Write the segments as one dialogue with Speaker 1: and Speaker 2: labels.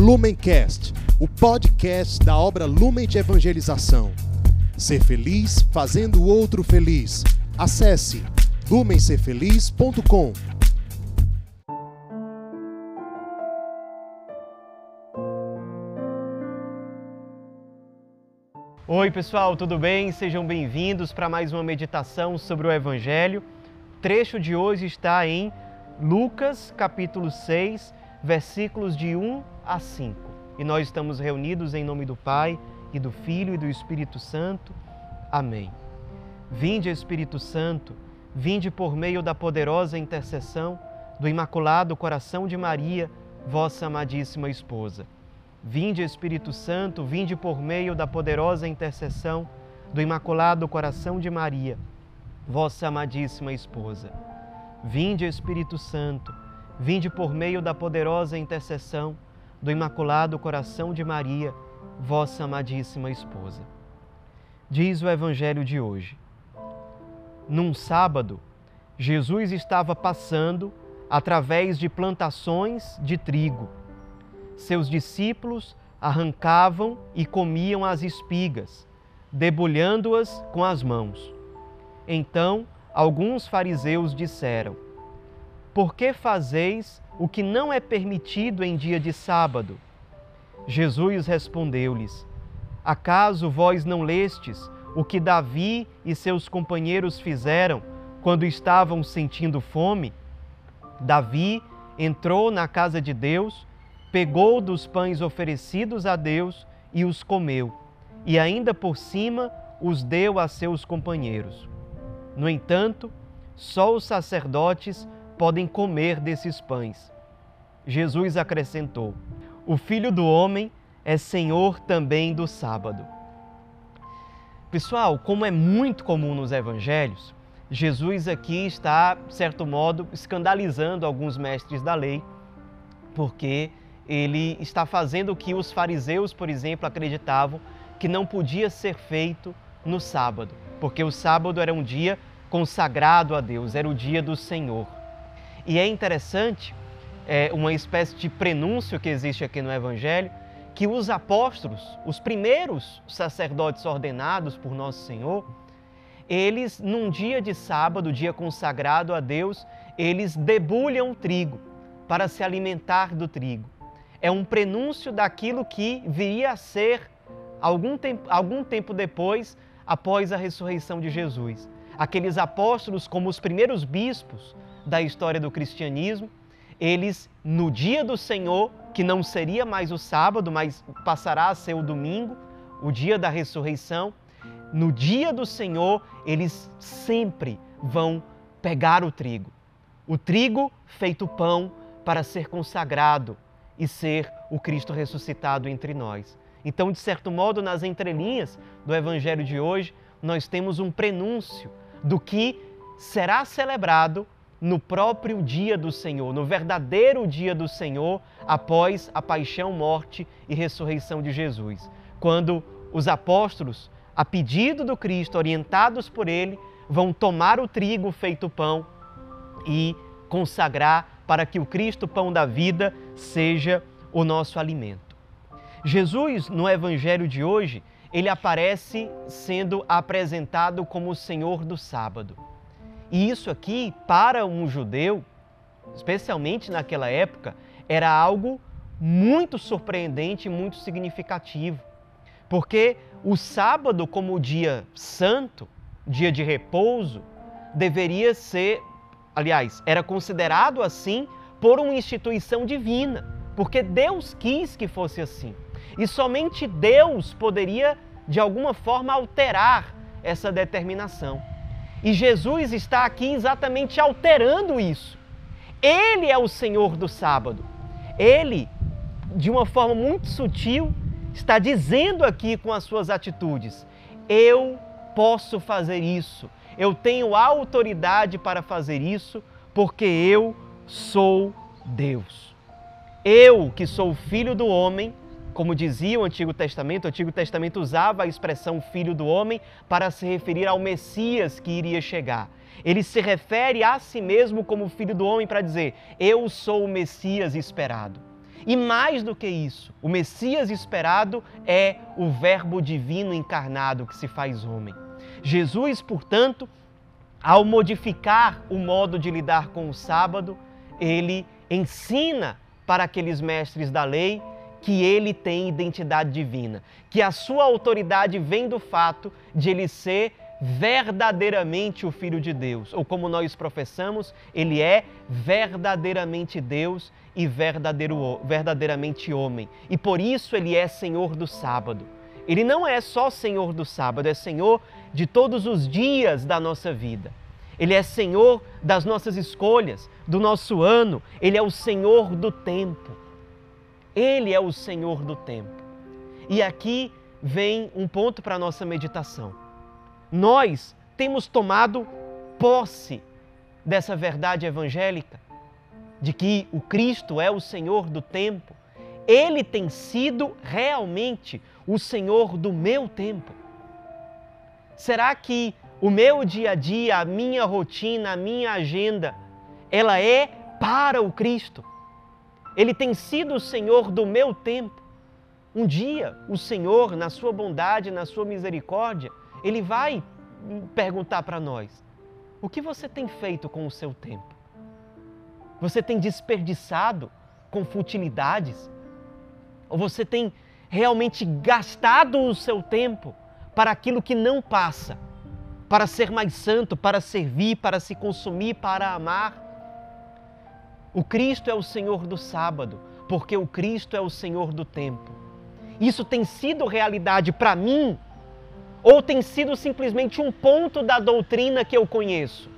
Speaker 1: Lumencast, o podcast da obra Lumen de Evangelização. Ser feliz fazendo o outro feliz. Acesse lumencerfeliz.com.
Speaker 2: Oi, pessoal, tudo bem? Sejam bem-vindos para mais uma meditação sobre o Evangelho. O trecho de hoje está em Lucas, capítulo 6, versículos de 1 a 5. E nós estamos reunidos em nome do Pai e do Filho e do Espírito Santo. Amém. Vinde, Espírito Santo, vinde por meio da poderosa intercessão do Imaculado Coração de Maria, vossa amadíssima esposa. Vinde, Espírito Santo, vinde por meio da poderosa intercessão do Imaculado Coração de Maria, vossa amadíssima esposa. Vinde, Espírito Santo, Vinde por meio da poderosa intercessão do Imaculado Coração de Maria, vossa amadíssima esposa. Diz o Evangelho de hoje. Num sábado, Jesus estava passando através de plantações de trigo. Seus discípulos arrancavam e comiam as espigas, debulhando-as com as mãos. Então, alguns fariseus disseram: por que fazeis o que não é permitido em dia de sábado? Jesus respondeu-lhes: Acaso vós não lestes o que Davi e seus companheiros fizeram quando estavam sentindo fome? Davi entrou na casa de Deus, pegou dos pães oferecidos a Deus e os comeu, e ainda por cima os deu a seus companheiros. No entanto, só os sacerdotes podem comer desses pães. Jesus acrescentou: O filho do homem é senhor também do sábado. Pessoal, como é muito comum nos evangelhos, Jesus aqui está, de certo modo, escandalizando alguns mestres da lei, porque ele está fazendo o que os fariseus, por exemplo, acreditavam que não podia ser feito no sábado, porque o sábado era um dia consagrado a Deus, era o dia do Senhor. E é interessante, é uma espécie de prenúncio que existe aqui no Evangelho, que os apóstolos, os primeiros sacerdotes ordenados por Nosso Senhor, eles, num dia de sábado, dia consagrado a Deus, eles debulham o trigo para se alimentar do trigo. É um prenúncio daquilo que viria a ser algum tempo, algum tempo depois, após a ressurreição de Jesus. Aqueles apóstolos, como os primeiros bispos, da história do cristianismo, eles, no dia do Senhor, que não seria mais o sábado, mas passará a ser o domingo, o dia da ressurreição, no dia do Senhor, eles sempre vão pegar o trigo. O trigo feito pão para ser consagrado e ser o Cristo ressuscitado entre nós. Então, de certo modo, nas entrelinhas do Evangelho de hoje, nós temos um prenúncio do que será celebrado no próprio dia do Senhor, no verdadeiro dia do Senhor, após a paixão, morte e ressurreição de Jesus. Quando os apóstolos, a pedido do Cristo, orientados por ele, vão tomar o trigo feito pão e consagrar para que o Cristo, pão da vida, seja o nosso alimento. Jesus, no evangelho de hoje, ele aparece sendo apresentado como o Senhor do sábado. E isso aqui, para um judeu, especialmente naquela época, era algo muito surpreendente e muito significativo. Porque o sábado, como dia santo, dia de repouso, deveria ser, aliás, era considerado assim por uma instituição divina, porque Deus quis que fosse assim. E somente Deus poderia, de alguma forma, alterar essa determinação. E Jesus está aqui exatamente alterando isso. Ele é o Senhor do sábado. Ele, de uma forma muito sutil, está dizendo aqui com as suas atitudes: Eu posso fazer isso. Eu tenho autoridade para fazer isso, porque eu sou Deus. Eu, que sou filho do homem, como dizia o Antigo Testamento, o Antigo Testamento usava a expressão filho do homem para se referir ao Messias que iria chegar. Ele se refere a si mesmo como filho do homem para dizer: Eu sou o Messias esperado. E mais do que isso, o Messias esperado é o Verbo divino encarnado que se faz homem. Jesus, portanto, ao modificar o modo de lidar com o sábado, ele ensina para aqueles mestres da lei que ele tem identidade divina, que a sua autoridade vem do fato de ele ser verdadeiramente o Filho de Deus, ou como nós professamos, ele é verdadeiramente Deus e verdadeiro, verdadeiramente homem. E por isso ele é Senhor do sábado. Ele não é só Senhor do sábado, é Senhor de todos os dias da nossa vida. Ele é Senhor das nossas escolhas, do nosso ano, ele é o Senhor do tempo. Ele é o Senhor do tempo. E aqui vem um ponto para a nossa meditação. Nós temos tomado posse dessa verdade evangélica, de que o Cristo é o Senhor do tempo. Ele tem sido realmente o Senhor do meu tempo. Será que o meu dia a dia, a minha rotina, a minha agenda, ela é para o Cristo? Ele tem sido o Senhor do meu tempo. Um dia, o Senhor, na sua bondade, na sua misericórdia, ele vai perguntar para nós: o que você tem feito com o seu tempo? Você tem desperdiçado com futilidades? Ou você tem realmente gastado o seu tempo para aquilo que não passa? Para ser mais santo, para servir, para se consumir, para amar? O Cristo é o Senhor do sábado, porque o Cristo é o Senhor do tempo. Isso tem sido realidade para mim ou tem sido simplesmente um ponto da doutrina que eu conheço?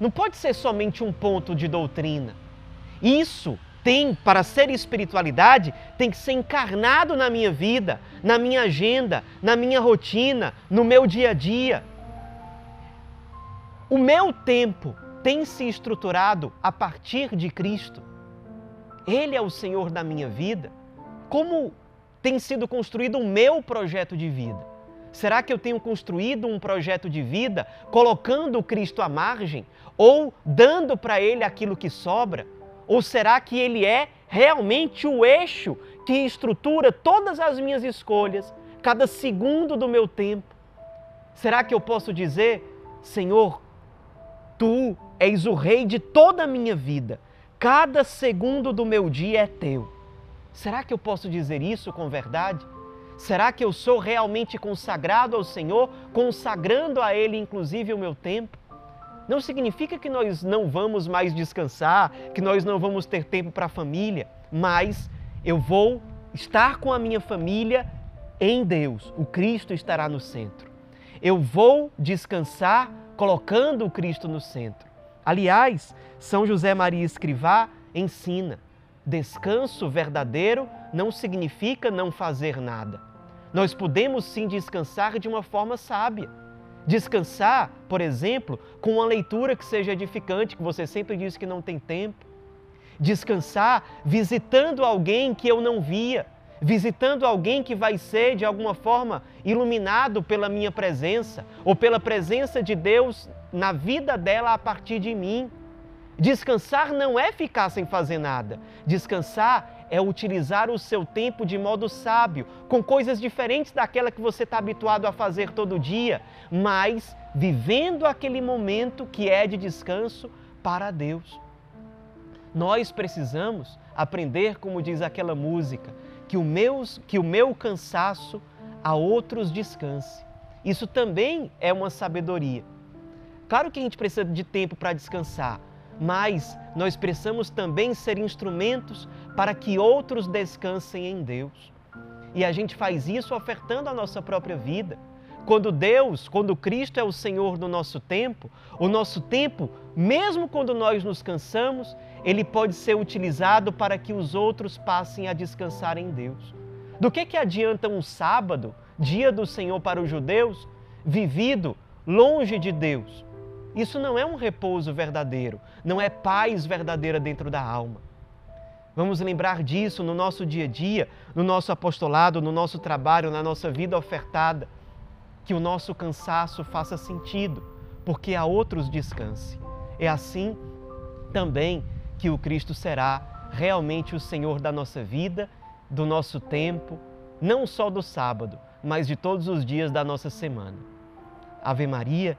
Speaker 2: Não pode ser somente um ponto de doutrina. Isso tem, para ser espiritualidade, tem que ser encarnado na minha vida, na minha agenda, na minha rotina, no meu dia a dia. O meu tempo tem se estruturado a partir de Cristo. Ele é o Senhor da minha vida. Como tem sido construído o meu projeto de vida? Será que eu tenho construído um projeto de vida colocando Cristo à margem ou dando para ele aquilo que sobra? Ou será que ele é realmente o eixo que estrutura todas as minhas escolhas, cada segundo do meu tempo? Será que eu posso dizer, Senhor, tu és o rei de toda a minha vida. Cada segundo do meu dia é teu. Será que eu posso dizer isso com verdade? Será que eu sou realmente consagrado ao Senhor, consagrando a Ele inclusive o meu tempo? Não significa que nós não vamos mais descansar, que nós não vamos ter tempo para a família, mas eu vou estar com a minha família em Deus. O Cristo estará no centro. Eu vou descansar colocando o Cristo no centro. Aliás, São José Maria Escrivá ensina: descanso verdadeiro não significa não fazer nada. Nós podemos sim descansar de uma forma sábia. Descansar, por exemplo, com uma leitura que seja edificante, que você sempre diz que não tem tempo. Descansar visitando alguém que eu não via, visitando alguém que vai ser de alguma forma iluminado pela minha presença ou pela presença de Deus na vida dela a partir de mim. Descansar não é ficar sem fazer nada. Descansar é utilizar o seu tempo de modo sábio, com coisas diferentes daquela que você está habituado a fazer todo dia, mas vivendo aquele momento que é de descanso para Deus. Nós precisamos aprender, como diz aquela música, que o, que o meu cansaço a outros descanse. Isso também é uma sabedoria. Claro que a gente precisa de tempo para descansar, mas nós precisamos também ser instrumentos para que outros descansem em Deus. E a gente faz isso ofertando a nossa própria vida. Quando Deus, quando Cristo é o Senhor do nosso tempo, o nosso tempo, mesmo quando nós nos cansamos, ele pode ser utilizado para que os outros passem a descansar em Deus. Do que, que adianta um sábado, dia do Senhor para os judeus, vivido longe de Deus? Isso não é um repouso verdadeiro, não é paz verdadeira dentro da alma. Vamos lembrar disso no nosso dia a dia, no nosso apostolado, no nosso trabalho, na nossa vida ofertada que o nosso cansaço faça sentido, porque a outros descanse. É assim também que o Cristo será realmente o Senhor da nossa vida, do nosso tempo, não só do sábado, mas de todos os dias da nossa semana. Ave Maria,